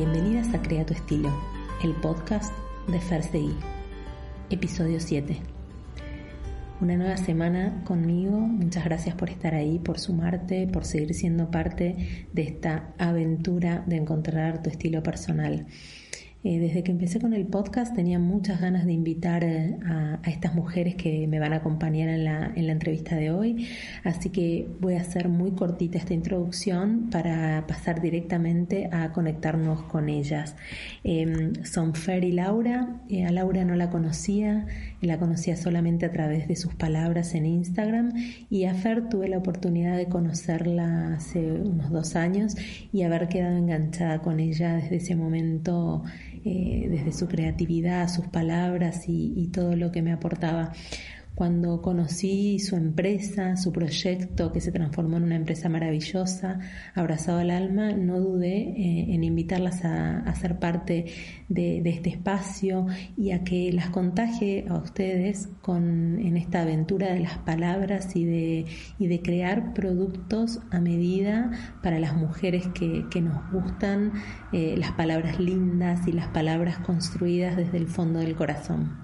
Bienvenidas a Crea tu Estilo, el podcast de Fersei, episodio 7. Una nueva semana conmigo, muchas gracias por estar ahí, por sumarte, por seguir siendo parte de esta aventura de encontrar tu estilo personal. Eh, desde que empecé con el podcast tenía muchas ganas de invitar eh, a, estas mujeres que me van a acompañar en la, en la entrevista de hoy, así que voy a hacer muy cortita esta introducción para pasar directamente a conectarnos con ellas. Em, son Fer y Laura, eh, a Laura no la conocía, la conocía solamente a través de sus palabras en Instagram. Y a Fer tuve la oportunidad de conocerla hace unos dos años y haber quedado enganchada con ella desde ese momento eh, desde su creatividad, sus palabras y, todo lo que me aportaba. Cuando conocí su empresa, su proyecto que se transformó en una empresa maravillosa, abrazado al alma, no dudé eh, en invitarlas a, ser parte de, este espacio y a que las contagie a ustedes con, en esta aventura de las palabras y de, y de crear productos a medida para las mujeres que, nos gustan eh, las palabras lindas y las palabras construidas desde el fondo del corazón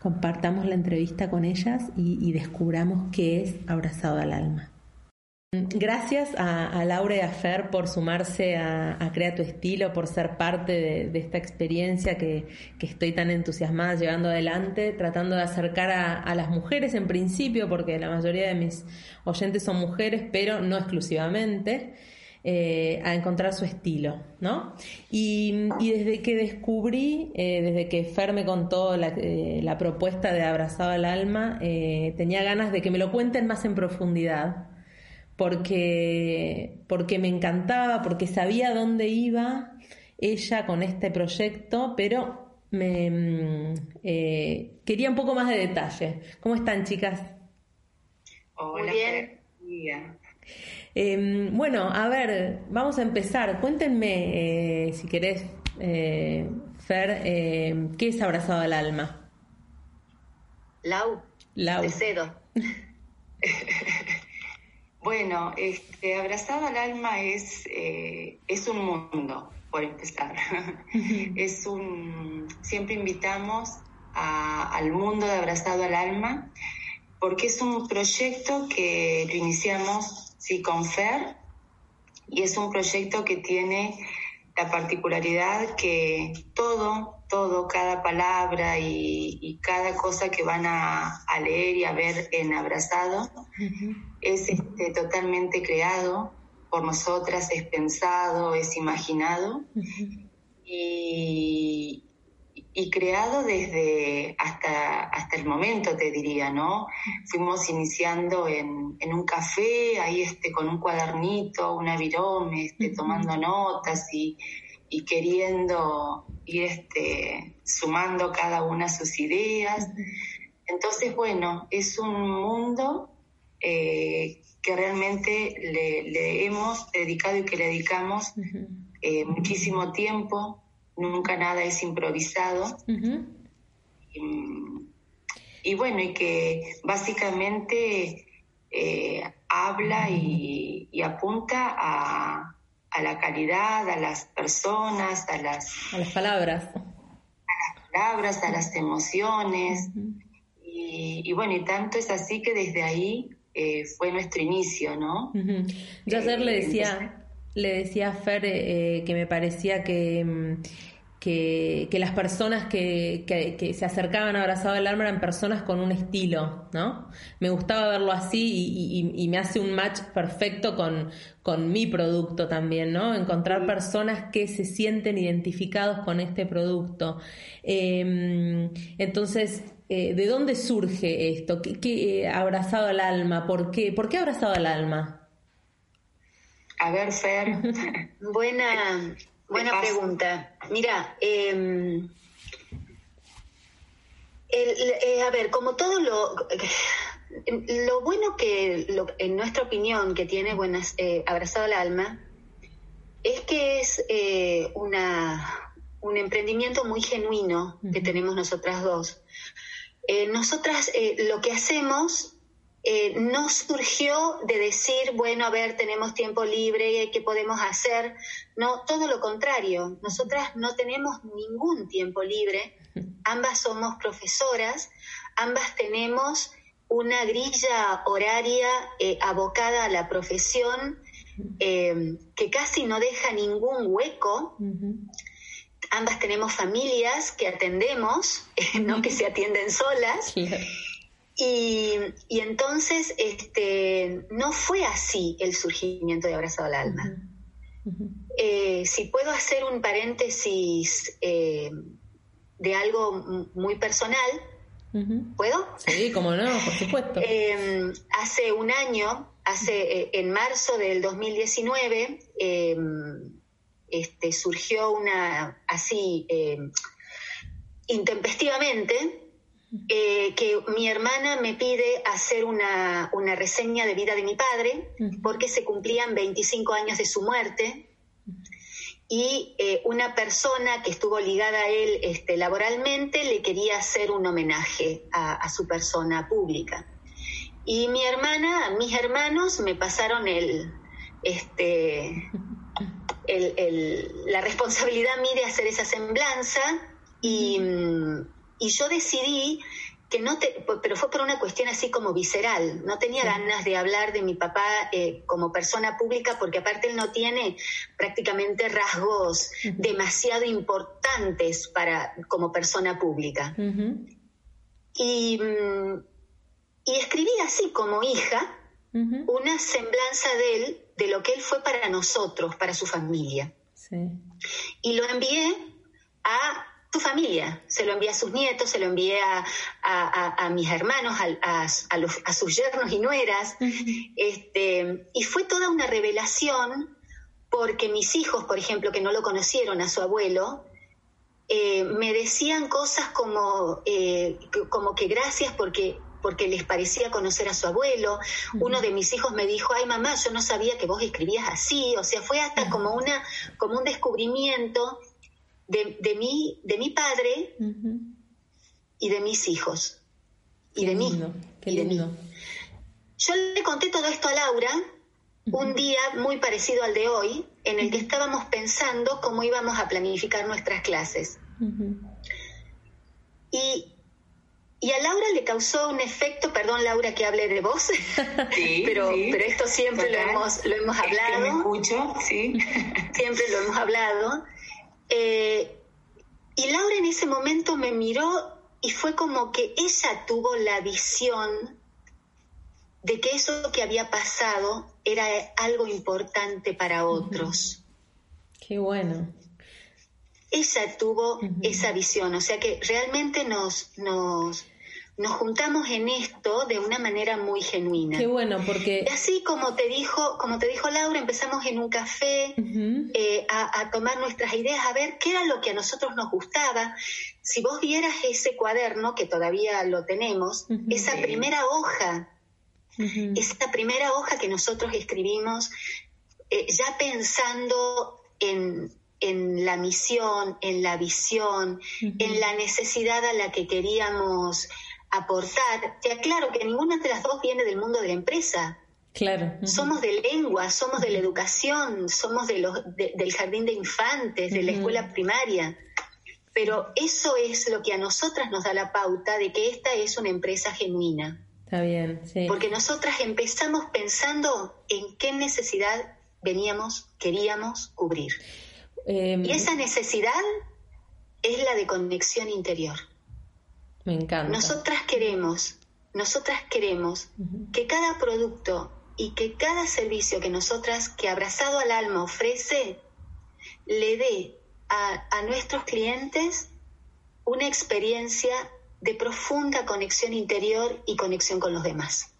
compartamos la entrevista con ellas y, descubramos qué es Abrazado al Alma. Gracias a, Laura y a Fer por sumarse a, Crea tu Estilo, por ser parte de, esta experiencia que, estoy tan entusiasmada llevando adelante, tratando de acercar a, las mujeres en principio, porque la mayoría de mis oyentes son mujeres, pero no exclusivamente. Eh, a encontrar su estilo, ¿no? Y, desde que descubrí, eh, desde que Fer me contó la, eh, propuesta de Abrazado al Alma, tenía ganas de que me lo cuenten más en profundidad, porque, porque me encantaba, porque sabía dónde iba ella con este proyecto, pero me mm, quería un poco más de detalle. ¿Cómo están, chicas? Hola, Muy bien. Em, bueno, a ver, vamos a empezar. Cuéntenme, eh, si querés, eh, Fer, eh, ¿qué es abrazado al alma? Lau. Lau. De cero. bueno, este, abrazado al alma es, es un mundo, por empezar. es un, siempre invitamos al mundo de abrazado al alma porque es un proyecto que lo iniciamos Sí, con FER, y es un proyecto que tiene la particularidad que todo, todo, cada palabra y, cada cosa que van a, leer y a ver en Abrazado es este, totalmente creado por nosotras, es pensado, es imaginado. y, y creado desde hasta, hasta el momento, te diría, ¿no? Fuimos iniciando en, en un café, ahí este, con un cuadernito, una virome, este, tomando notas y, y queriendo ir este, sumando cada una sus ideas. Entonces, bueno, es un mundo eh, que realmente le, le, hemos dedicado y que le dedicamos eh, muchísimo tiempo, nunca nada es improvisado. y, bueno, y que básicamente eh, habla y, apunta a, la calidad, a las personas, a las, a las palabras. A las palabras, a las emociones. y, bueno, y tanto es así que desde ahí eh, fue nuestro inicio, ¿no? Yo ayer le eh, decía, le decía a Fer que me parecía que que, las personas que, que, se acercaban a Abrazado del Alma eran personas con un estilo, ¿no? Me gustaba verlo así y, me hace un match perfecto con, con mi producto también, ¿no? Encontrar personas que se sienten identificados con este producto. Em, entonces, eh, ¿de dónde surge esto? ¿Qué, eh, abrazado al alma? ¿Por qué? ¿Por qué abrazado al alma? A ver, Fer. Buena, Buena pregunta. Mira, em, eh, a ver, como todo lo, lo bueno que, en nuestra opinión, que tiene buenas, eh, abrazado al alma, es que es eh, una, un emprendimiento muy genuino que tenemos nosotras dos. nosotras lo que hacemos eh, no surgió de decir, bueno, a ver, tenemos tiempo libre, ¿qué podemos hacer? No, todo lo contrario, nosotras no tenemos ningún tiempo libre, ambas somos profesoras, ambas tenemos una grilla horaria eh, abocada a la profesión eh, que casi no deja ningún hueco. Ambas tenemos familias que atendemos, no que se atienden solas. Y, entonces este, no fue así el surgimiento de Abrazado al Alma. Eh, si puedo hacer un paréntesis eh, de algo muy personal, ¿puedo? Sí, como no, por supuesto. Em, hace un año, hace eh, en marzo del 2019, em, este, surgió una así em, intempestivamente eh, que mi hermana me pide hacer una, reseña de vida de mi padre porque se cumplían 25 años de su muerte. Y eh, una persona que estuvo ligada a él este, laboralmente le quería hacer un homenaje a, su persona pública. Y mi hermana, mis hermanos me pasaron el, este, la responsabilidad a mí de hacer esa semblanza y... Y yo decidí que no te, pero fue por una cuestión así como visceral. No tenía ganas de hablar de mi papá eh, como persona pública porque aparte él no tiene prácticamente rasgos demasiado importantes para como persona pública. y, mm, y, escribí así como hija una semblanza de él, de lo que él fue para nosotros, para su familia. Y lo envié a tu familia. Se lo envié a sus nietos, se lo envié a, mis hermanos, a, sus yernos y nueras. este, y fue toda una revelación porque mis hijos, por ejemplo, que no lo conocieron a su abuelo, eh, me decían cosas como, eh, como que gracias porque porque les parecía conocer a su abuelo. Uno de mis hijos me dijo, ay mamá, yo no sabía que vos escribías así. O sea, fue hasta como, una, como un descubrimiento de, mi, de mi padre y de mis hijos. y de mí. Qué lindo. Yo le conté todo esto a Laura un día muy parecido al de hoy, en el que estábamos pensando cómo íbamos a planificar nuestras clases. Y, y, a Laura le causó un efecto, perdón Laura que hable de vos, pero, pero esto siempre lo hemos, lo hemos hablado. escucho, sí. siempre lo hemos hablado. Eh, y Laura en ese momento me miró y fue como que ella tuvo la visión de que eso que había pasado era algo importante para otros. Qué bueno. Ella tuvo esa visión, o sea que realmente nos, nos, nos juntamos en esto de una manera muy genuina. Qué bueno, porque... Y así como te dijo, como te dijo Laura, empezamos en un café eh, a, tomar nuestras ideas, a ver qué era lo que a nosotros nos gustaba. Si vos vieras ese cuaderno, que todavía lo tenemos, esa primera hoja, esa primera hoja que nosotros escribimos, eh, ya pensando en, en la misión, en la visión, en la necesidad a la que queríamos aportar. Te aclaro que ninguna de las dos viene del mundo de la empresa. Claro. Somos de lengua, somos de la educación, somos de los, del jardín de infantes, de la escuela primaria. Pero eso es lo que a nosotras nos da la pauta de que esta es una empresa genuina. Está bien, sí. Porque nosotras empezamos pensando en qué necesidad veníamos, queríamos cubrir. Em, y esa necesidad es la de conexión interior. Me encanta. Nosotras queremos, nosotras queremos que cada producto y que cada servicio que nosotras, que abrazado al alma ofrece, le dé a, nuestros clientes una experiencia de profunda conexión interior y conexión con los demás.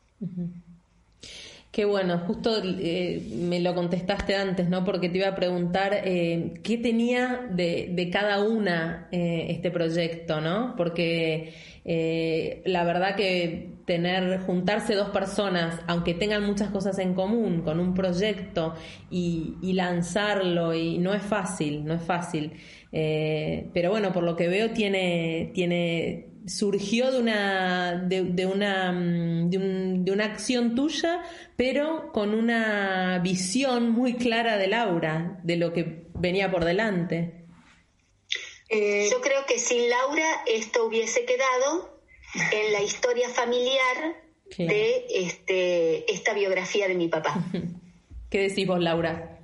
Qué bueno, justo eh, me lo contestaste antes, ¿no? Porque te iba a preguntar eh, qué tenía de, cada una eh, este proyecto, ¿no? Porque la verdad que tener, juntarse dos personas, aunque tengan muchas cosas en común, con un proyecto y, y lanzarlo, y no es fácil, no es fácil. pero bueno, por lo que veo tiene, tiene surgió de una, de, una, mm, de, una acción tuya, pero con una visión muy clara de Laura, de lo que venía por delante. Eh, Yo creo que sin Laura esto hubiese quedado en la historia familiar de este, esta biografía de mi papá. ¿Qué decís vos, Laura?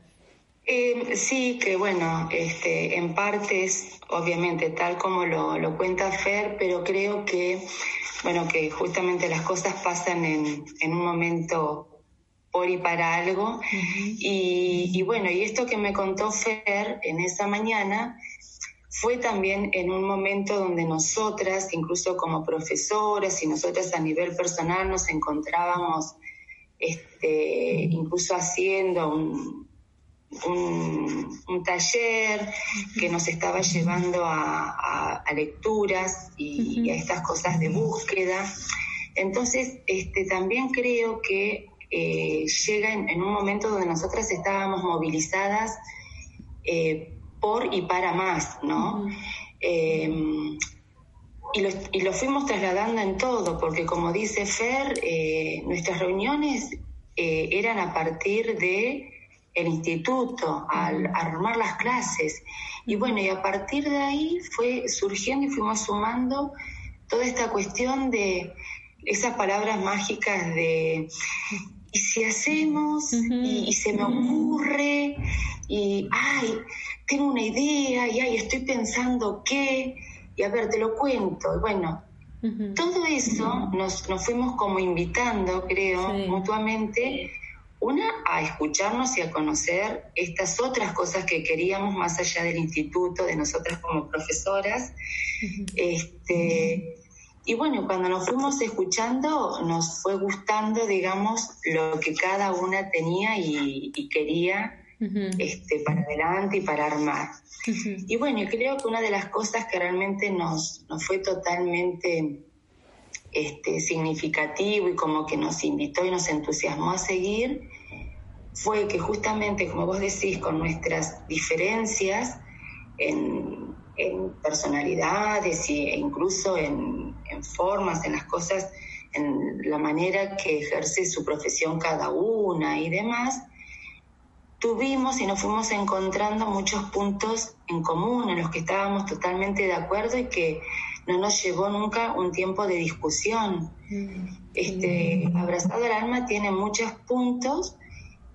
Eh, sí, que bueno, este, en parte es obviamente tal como lo, cuenta Fer, pero creo que, bueno, que justamente las cosas pasan en, un momento por y para algo. y, y, bueno, y esto que me contó Fer en esa mañana fue también en un momento donde nosotras, incluso como profesoras y nosotras a nivel personal, nos encontrábamos este, incluso haciendo un un, taller que nos estaba llevando a, lecturas y, a estas cosas de búsqueda. Entonces, este, también creo que eh, llega en, un momento donde nosotras estábamos movilizadas eh, por y para más, ¿no? Em, y, lo, y, lo, fuimos trasladando en todo, porque como dice Fer, eh, nuestras reuniones eran a partir de el instituto, al armar las clases. Y bueno, y a partir de ahí fue surgiendo y fuimos sumando toda esta cuestión de esas palabras mágicas de y si hacemos y, se me ocurre y ay tengo una idea y ay estoy pensando qué y a ver te lo cuento. Y bueno todo eso nos, nos fuimos como invitando creo mutuamente una, a escucharnos y a conocer estas otras cosas que queríamos más allá del instituto, de nosotras como profesoras. este, y bueno, cuando nos fuimos escuchando, nos fue gustando, digamos, lo que cada una tenía y, quería este, para adelante y para armar. Y bueno, creo que una de las cosas que realmente nos, nos fue totalmente este, significativo y como que nos invitó y nos entusiasmó a seguir, fue que justamente, como vos decís, con nuestras diferencias en, personalidades e incluso en, formas, en las cosas, en la manera que ejerce su profesión cada una y demás, tuvimos y nos fuimos encontrando muchos puntos en común en los que estábamos totalmente de acuerdo y que no nos llevó nunca un tiempo de discusión. Mm. Este, Abrazado al alma tiene muchos puntos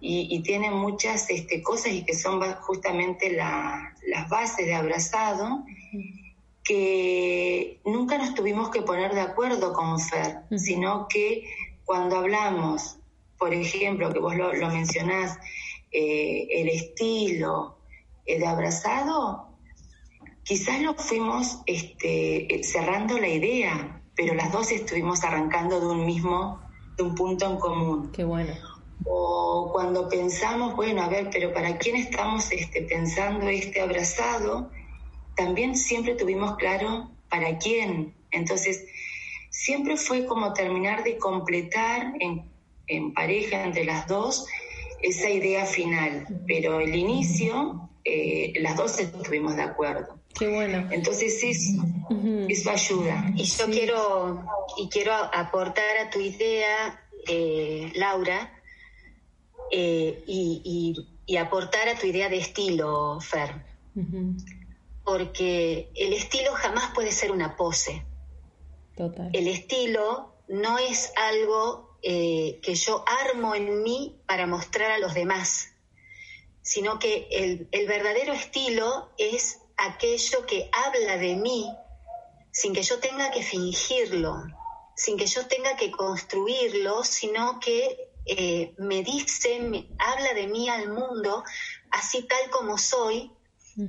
y, tiene muchas este, cosas y que son justamente las bases de Abrazado que nunca nos tuvimos que poner de acuerdo con Fer, sino que cuando hablamos, por ejemplo, que vos lo, mencionás, eh, el estilo eh, de Abrazado, quizás lo fuimos este, cerrando la idea, pero las dos estuvimos arrancando de un mismo, de un punto en común. Qué bueno. O cuando pensamos, bueno, a ver, pero ¿para quién estamos este, pensando este abrazado? También siempre tuvimos claro para quién. Entonces, siempre fue como terminar de completar en, en pareja entre las dos esa idea final, pero el inicio, eh, las dos estuvimos de acuerdo. Qué bueno. Entonces eso, eso ayuda. Y yo quiero, y quiero aportar a tu idea, eh, Laura, eh, y, aportar a tu idea de estilo, Fer. Porque el estilo jamás puede ser una pose. Total. El estilo no es algo eh, que yo armo en mí para mostrar a los demás, sino que el, el verdadero estilo es aquello que habla de mí sin que yo tenga que fingirlo, sin que yo tenga que construirlo, sino que eh, me dice, me habla de mí al mundo así tal como soy.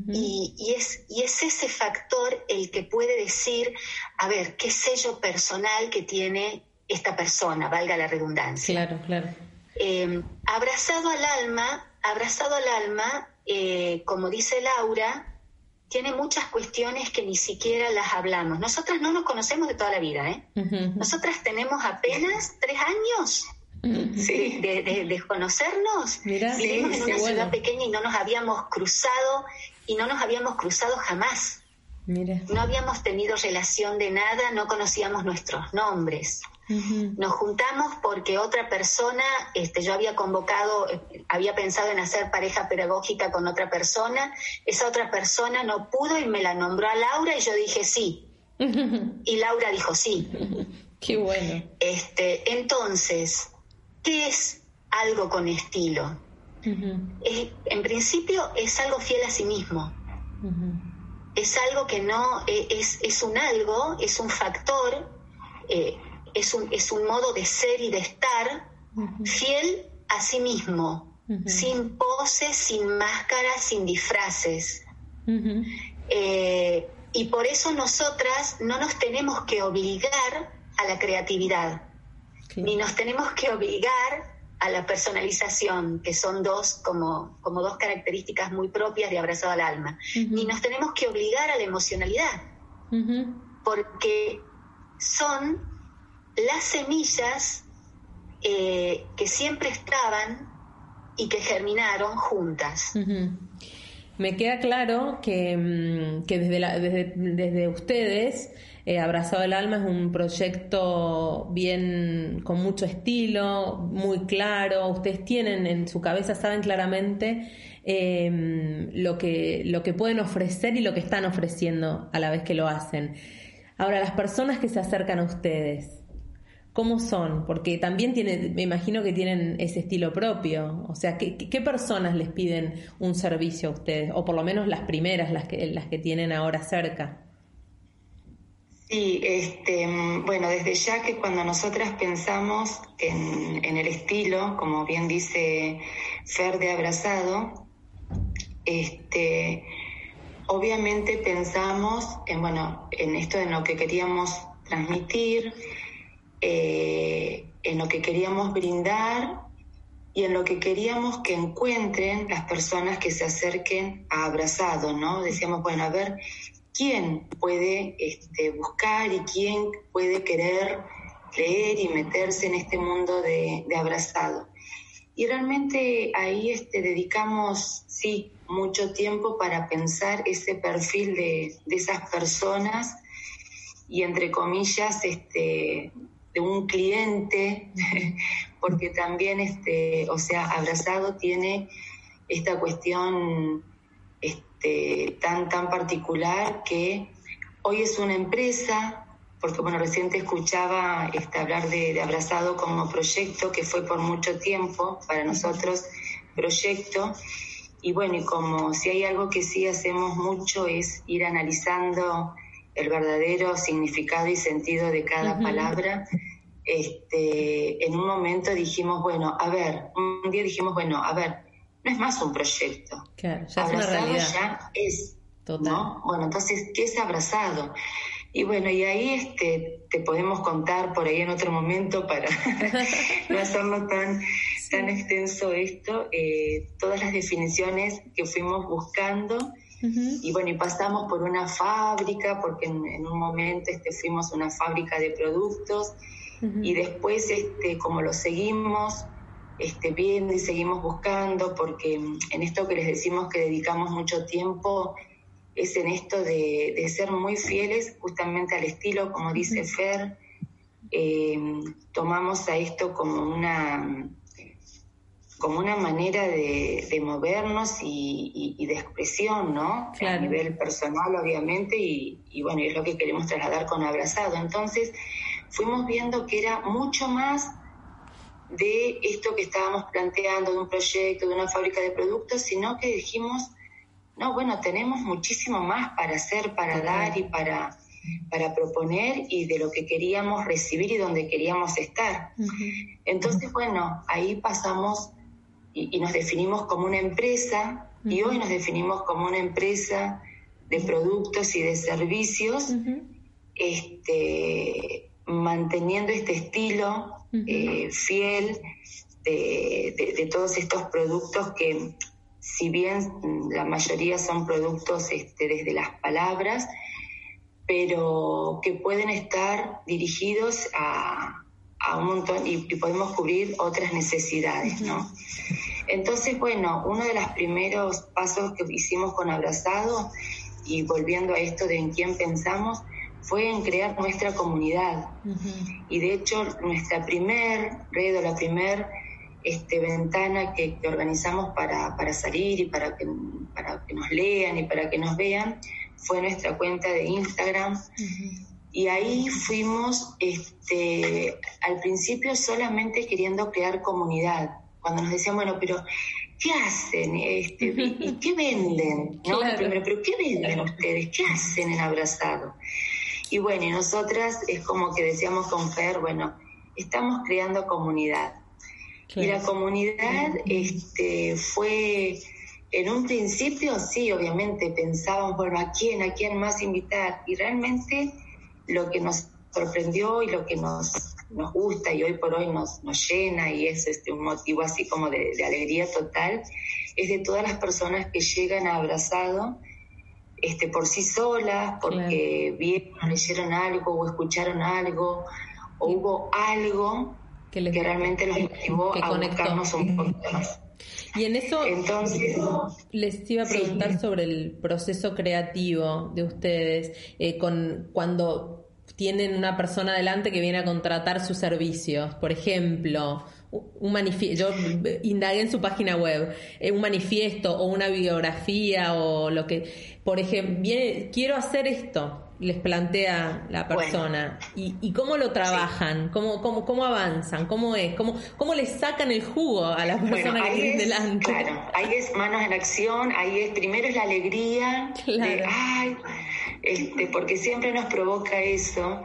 y, es, y es ese factor el que puede decir, a ver, qué sello personal que tiene esta persona, valga la redundancia. Claro, claro. Eh, abrazado al alma, abrazado al alma, eh, como dice Laura, tiene muchas cuestiones que ni siquiera las hablamos. Nosotras no nos conocemos de toda la vida, ¿eh? Nosotras tenemos apenas tres años de, de, conocernos. Vivimos en una ciudad pequeña y no nos habíamos cruzado y no nos habíamos cruzado jamás. No habíamos tenido relación de nada, no conocíamos nuestros nombres. Nos juntamos porque otra persona, este, yo había convocado, había pensado en hacer pareja pedagógica con otra persona, esa otra persona no pudo y me la nombró a Laura y yo dije sí. Y Laura dijo sí. Qué bueno. Este, entonces, ¿qué es algo con estilo? en principio es algo fiel a sí mismo. Es algo que no, e, es, es un algo, es un factor eh, es un, es un modo de ser y de estar fiel a sí mismo, sin poses, sin máscaras, sin disfraces. Eh, y por eso nosotras no nos tenemos que obligar a la creatividad, ni nos tenemos que obligar a la personalización, que son dos como, como dos características muy propias de abrazado al alma, ni nos tenemos que obligar a la emocionalidad, porque son las semillas eh, que siempre estaban y que germinaron juntas. Me queda claro que, mm, desde, desde, ustedes, eh, Abrazado el Alma es un proyecto bien con mucho estilo, muy claro. Ustedes tienen en su cabeza, saben claramente em, lo, que, lo que pueden ofrecer y lo que están ofreciendo a la vez que lo hacen. Ahora, las personas que se acercan a ustedes, ¿Cómo son? Porque también tiene, me imagino que tienen ese estilo propio. O sea, ¿qué, personas les piden un servicio a ustedes? O por lo menos las primeras, las que, las que tienen ahora cerca. Sí, este, bueno, desde ya que cuando nosotras pensamos en, el estilo, como bien dice Fer de Abrazado, este, obviamente pensamos en, bueno, en esto en lo que queríamos transmitir, eh, en lo que queríamos brindar y en lo que queríamos que encuentren las personas que se acerquen a Abrazado, ¿no? Decíamos, bueno, a ver, ¿quién puede este, buscar y quién puede querer leer y meterse en este mundo de, Abrazado? Y realmente ahí este, dedicamos, sí, mucho tiempo para pensar ese perfil de, esas personas y entre comillas, este, de un cliente, porque también, o sea, abrazado tiene esta cuestión este, tan, tan particular que hoy es una empresa, porque bueno, reciente escuchaba este, hablar de, de, Abrazado como proyecto, que fue por mucho tiempo para nosotros proyecto, y bueno, y como si hay algo que sí hacemos mucho es ir analizando el verdadero significado y sentido de cada palabra. Este, en un momento dijimos, bueno, a ver, un día dijimos, bueno, a ver, no es más un proyecto. Claro, ya es una realidad. ya es. ¿no? Bueno, entonces, ¿qué es abrazado? Y bueno, y ahí este, te podemos contar por ahí en otro momento para no hacerlo tan, tan extenso esto, eh, todas las definiciones que fuimos buscando y bueno, y pasamos por una fábrica, porque en, un momento este, fuimos a una fábrica de productos y después este, como lo seguimos este, viendo y seguimos buscando, porque en esto que les decimos que dedicamos mucho tiempo es en esto de, ser muy fieles justamente al estilo, como dice Fer, eh, tomamos a esto como una como una manera de, movernos y, de expresión, ¿no? A nivel personal, obviamente, y, bueno, es lo que queremos trasladar con Abrazado. Entonces, fuimos viendo que era mucho más de esto que estábamos planteando, de un proyecto, de una fábrica de productos, sino que dijimos, no, bueno, tenemos muchísimo más para hacer, para dar y para, para proponer y de lo que queríamos recibir y donde queríamos estar. Entonces, bueno, ahí pasamos y, nos definimos como una empresa y hoy nos definimos como una empresa de productos y de servicios, este, manteniendo este estilo eh, fiel de, todos estos productos que, si bien la mayoría son productos este, desde las palabras, pero que pueden estar dirigidos a, un montón y, podemos cubrir otras necesidades, ¿no? Entonces, bueno, uno de los primeros pasos que hicimos con Abrazado, y volviendo a esto de en quién pensamos, fue en crear nuestra comunidad. Y de hecho, nuestra primer red o la primer este, ventana que, organizamos para, para, salir y para que, para que nos lean y para que nos vean fue nuestra cuenta de Instagram. Y ahí fuimos este, al principio solamente queriendo crear comunidad. Cuando nos decían, bueno, pero ¿qué hacen? Este, ¿Y qué venden? ¿no? Primero, pero ¿qué venden ustedes? ¿Qué hacen en Abrazado? Y bueno, y nosotras es como que decíamos con Fer, bueno, estamos creando comunidad. Y la comunidad este, fue, en un principio, sí, obviamente pensábamos, bueno, ¿a quién, a quién más invitar? Y realmente lo que nos sorprendió y lo que nos, nos gusta y hoy por hoy nos, nos llena y es este, un motivo así como de, alegría total, es de todas las personas que llegan a abrazado este, por sí solas, porque vieron, leyeron algo o escucharon algo o hubo algo que, realmente los motivó a conectarnos un poquito más. Y en eso Entonces, les iba a preguntar sobre el proceso creativo de ustedes, eh, con cuando tienen una persona adelante que viene a contratar sus servicios, por ejemplo, un manifiesto, yo indagué en su página web, eh, un manifiesto o una biografía o lo que, por ejemplo, viene, quiero hacer esto, les plantea la persona. Y, y, cómo lo trabajan, cómo, cómo, cómo avanzan, cómo es, cómo, cómo les sacan el jugo a la persona que tienen delante. Claro, ahí es manos en acción, ahí es primero es la alegría de ay, este, porque siempre nos provoca eso,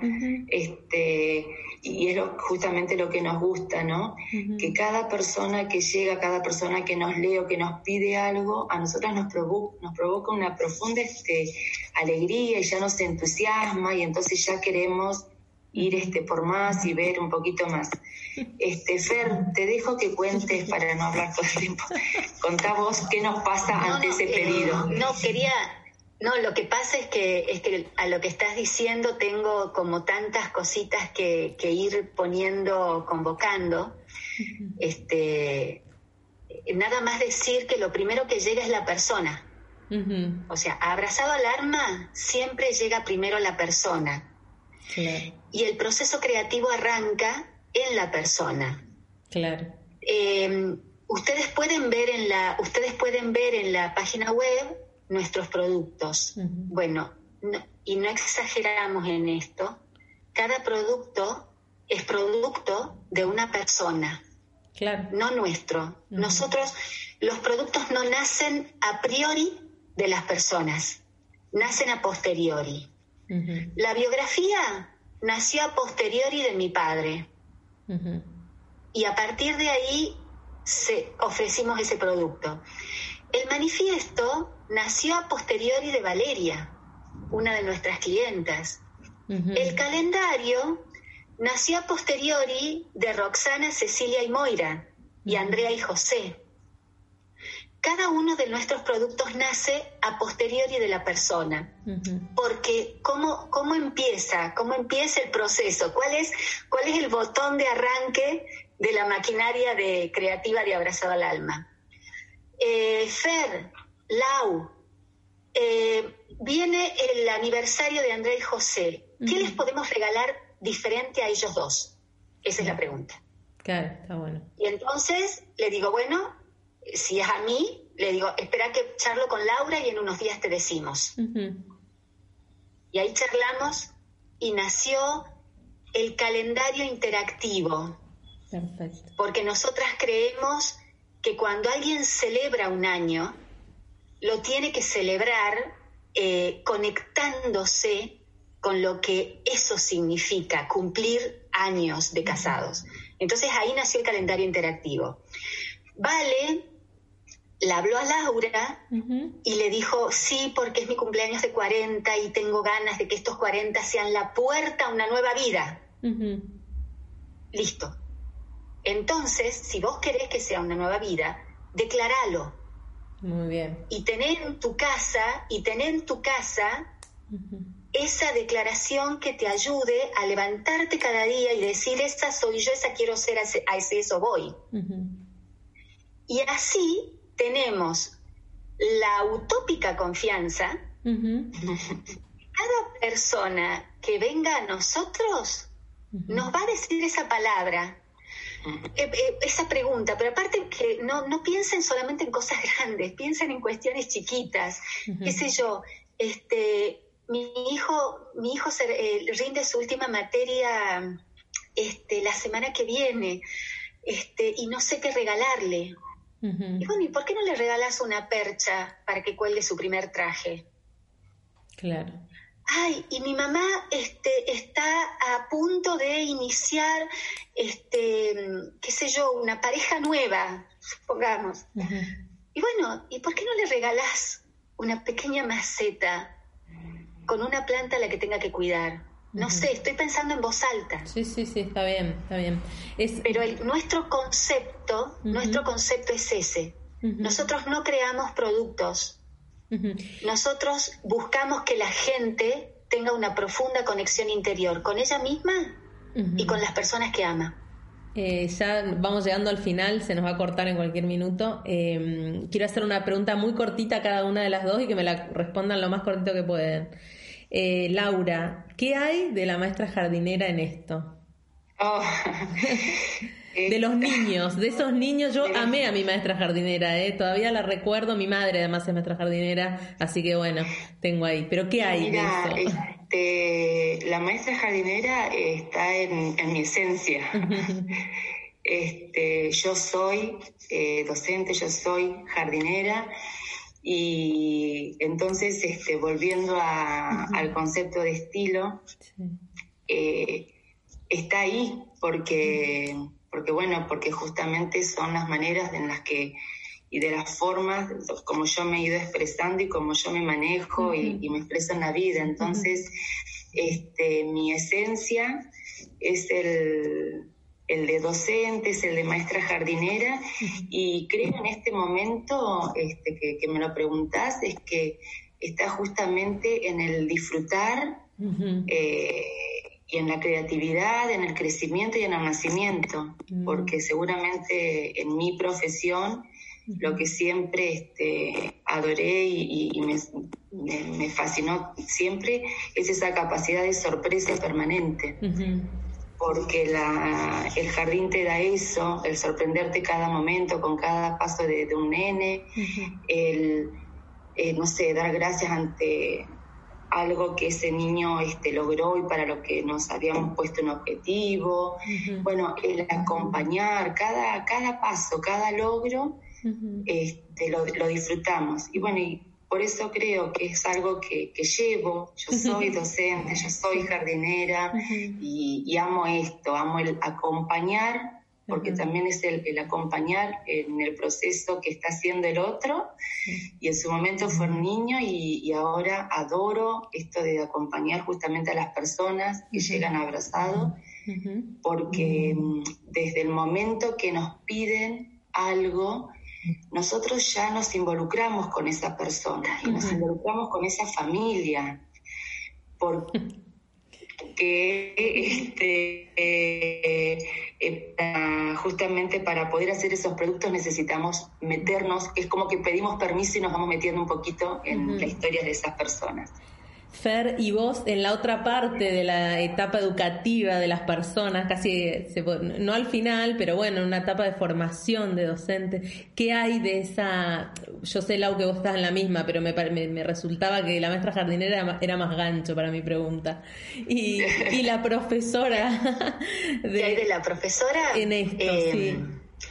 este y es justamente lo que nos gusta, ¿no? Que cada persona que llega, cada persona que nos lee o que nos pide algo, a nosotros nos, provoca, nos provoca una profunda este, alegría y ya nos entusiasma y entonces ya queremos ir este, por más y ver un poquito más. Este, Fer, te dejo que cuentes para no hablar todo el tiempo. Contá vos qué nos pasa ante ese eh, pedido. no, quería no, lo que pasa es que, es que a lo que estás diciendo tengo como tantas cositas que, ir poniendo, convocando. Este, nada más decir que lo primero que llega es la persona. O sea, abrazado al arma siempre llega primero la persona. Y el proceso creativo arranca en la persona. Claro. Eh, ustedes pueden ver en la, ustedes pueden ver en la página web nuestros productos. Bueno, y no exageramos en esto, cada producto es producto de una persona, no nuestro. Nosotros, los productos no nacen a priori de las personas, nacen a posteriori. La biografía nació a posteriori de mi padre. Y a partir de ahí se, ofrecimos ese producto. El manifiesto nació a posteriori de Valeria, una de nuestras clientas. El calendario nació a posteriori de Roxana, Cecilia y Moira, y Andrea y José. Cada uno de nuestros productos nace a posteriori de la persona, porque ¿cómo, ¿cómo empieza? ¿Cómo empieza el proceso? ¿Cuál es, ¿Cuál es el botón de arranque de la maquinaria de, creativa de Abrazado al Alma? Eh, Fer, Lau, eh, viene el aniversario de André y José. ¿Qué les podemos regalar diferente a ellos dos? Esa es la pregunta. Claro, está bueno. Y entonces le digo, bueno, si es a mí, le digo, espera que charlo con Laura y en unos días te decimos. Y ahí charlamos y nació el calendario interactivo. Porque nosotras creemos que cuando alguien celebra un año, lo tiene que celebrar eh, conectándose con lo que eso significa, cumplir años de casados. Entonces ahí nació el calendario interactivo. Vale le habló a Laura y le dijo, sí, porque es mi cumpleaños de 40 y tengo ganas de que estos 40 sean la puerta a una nueva vida. Listo. Entonces, si vos querés que sea una nueva vida, declaralo. Muy bien. Y tener en tu casa, y tener en tu casa esa declaración que te ayude a levantarte cada día y decir, esa soy yo, esa quiero ser, a ese, eso voy. Y así tenemos la utópica confianza, cada persona que venga a nosotros nos va a decir esa palabra, esa pregunta, pero aparte que no, no piensen solamente en cosas grandes, piensen en cuestiones chiquitas, qué sé yo, este, mi hijo, mi hijo se, eh, rinde su última materia este, la semana que viene, este, y no sé qué regalarle. Y bueno, ¿y por qué no le regalas una percha para que cuelgue su primer traje? Claro. Ay, y mi mamá este, está a punto de iniciar, este, qué sé yo, una pareja nueva, supongamos. Y bueno, ¿y por qué no le regalas una pequeña maceta con una planta a la que tenga que cuidar? No sé, estoy pensando en voz alta. Sí, sí, sí, está bien, está bien. Pero nuestro concepto, nuestro concepto es ese. Nosotros no creamos productos. Nosotros buscamos que la gente tenga una profunda conexión interior con ella misma y con las personas que ama. Eh, ya vamos llegando al final, se nos va a cortar en cualquier minuto. Em, quiero hacer una pregunta muy cortita a cada una de las dos y que me la respondan lo más cortito que pueden. Eh, Laura, ¿qué hay de la maestra jardinera en esto? Oh. de los niños, de esos niños, yo amé a mi maestra jardinera, ¿eh? todavía la recuerdo, mi madre además es maestra jardinera, así que bueno, tengo ahí. Pero ¿qué hay de eso? Este, la maestra jardinera está en, mi esencia. este, yo soy eh, docente, yo soy jardinera y entonces, este, volviendo al concepto de estilo, eh, está ahí porque, porque, bueno, porque justamente son las maneras en las que y de las formas como yo me he ido expresando y como yo me manejo y, me expreso en la vida. Entonces, este, mi esencia es el, el de docentes, el de maestra jardinera, y creo en este momento este, que, me lo preguntás, es que está justamente en el disfrutar eh, y en la creatividad, en el crecimiento y en el nacimiento, porque seguramente en mi profesión lo que siempre este, adoré y, me, fascinó siempre es esa capacidad de sorpresa permanente porque la, el jardín te da eso, el sorprenderte cada momento con cada paso de, un nene, el, eh, no sé, dar gracias ante algo que ese niño este, logró y para lo que nos habíamos puesto un objetivo. Bueno, el acompañar cada, cada paso, cada logro, este, lo, lo, disfrutamos. Y bueno, y por eso creo que es algo que, llevo. Yo soy docente, yo soy jardinera y, amo esto, amo el acompañar, porque también es el, acompañar en el proceso que está haciendo el otro. Y en su momento fue un niño y, ahora adoro esto de acompañar justamente a las personas que llegan abrazados, porque mm, desde el momento que nos piden algo, nosotros ya nos involucramos con esa persona y nos involucramos con esa familia, porque este, eh, eh, justamente para poder hacer esos productos necesitamos meternos, es como que pedimos permiso y nos vamos metiendo un poquito en la historia de esas personas. Fer, y vos en la otra parte de la etapa educativa de las personas, casi no al final, pero bueno, en una etapa de formación de docente, ¿qué hay de esa? Yo sé, Lau, que vos estás en la misma, pero me, me, resultaba que la maestra jardinera era, más gancho para mi pregunta. Y, la profesora. ¿Qué hay de la profesora? En esto, eh, sí.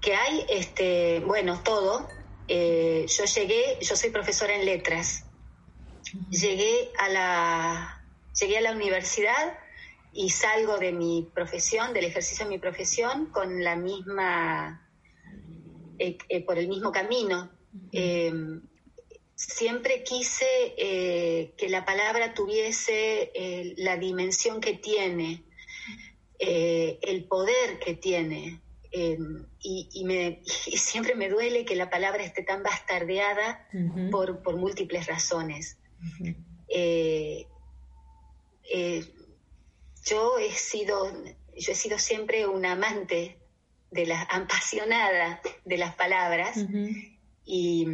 Que hay, este, bueno, todo Eh, yo llegué, yo soy profesora en letras, llegué a la, llegué a la universidad y salgo de mi profesión, del ejercicio de mi profesión, con la misma, eh, eh, por el mismo camino. siempre quise que la palabra tuviese la dimensión que tiene, el poder que tiene, Em, y, me, siempre me duele que la palabra esté tan bastardeada por, múltiples razones. Eh, eh, yo he sido yo he sido siempre una amante de la apasionada de las palabras y,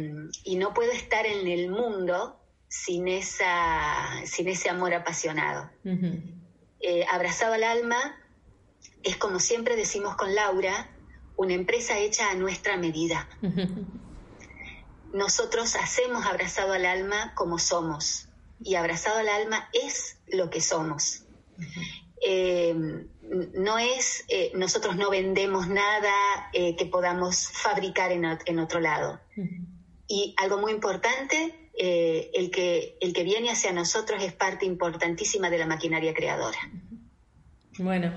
no puedo estar en el mundo sin esa sin ese amor apasionado. Eh, abrazado al alma es como siempre decimos con Laura, una empresa hecha a nuestra medida. Nosotros hacemos abrazado al alma como somos y abrazado al alma es lo que somos. Eh, no es, eh, nosotros no vendemos nada eh, que podamos fabricar en, en otro lado. Y algo muy importante, el, que, el que viene hacia nosotros es parte importantísima de la maquinaria creadora. Bueno,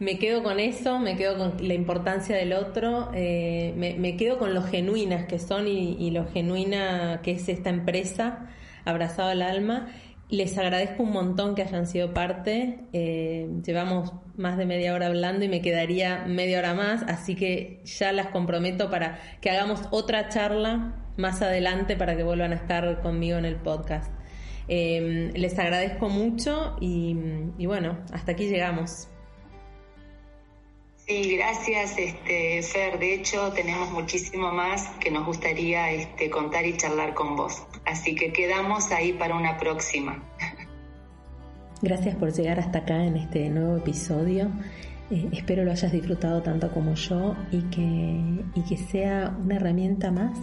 me quedo con eso, me quedo con la importancia del otro, eh, me, quedo con lo genuinas que son y, lo genuina que es esta empresa, abrazado al alma. Les agradezco un montón que hayan sido parte. Eh, llevamos más de media hora hablando y me quedaría media hora más, así que ya las comprometo para que hagamos otra charla más adelante para que vuelvan a estar conmigo en el podcast. Eh, les agradezco mucho y, y bueno, hasta aquí llegamos. Sí, gracias, este, Fer. De hecho, tenemos muchísimo más que nos gustaría este, contar y charlar con vos. Así que quedamos ahí para una próxima. Gracias por llegar hasta acá en este nuevo episodio. Eh, espero lo hayas disfrutado tanto como yo y que, y que sea una herramienta más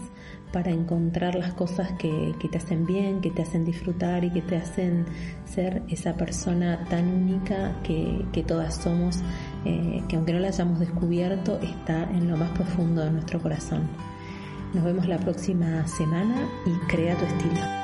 para encontrar las cosas que, te hacen bien, que te hacen disfrutar y que te hacen ser esa persona tan única que, todas somos, eh, que aunque no la hayamos descubierto, está en lo más profundo de nuestro corazón. Nos vemos la próxima semana y crea tu estilo.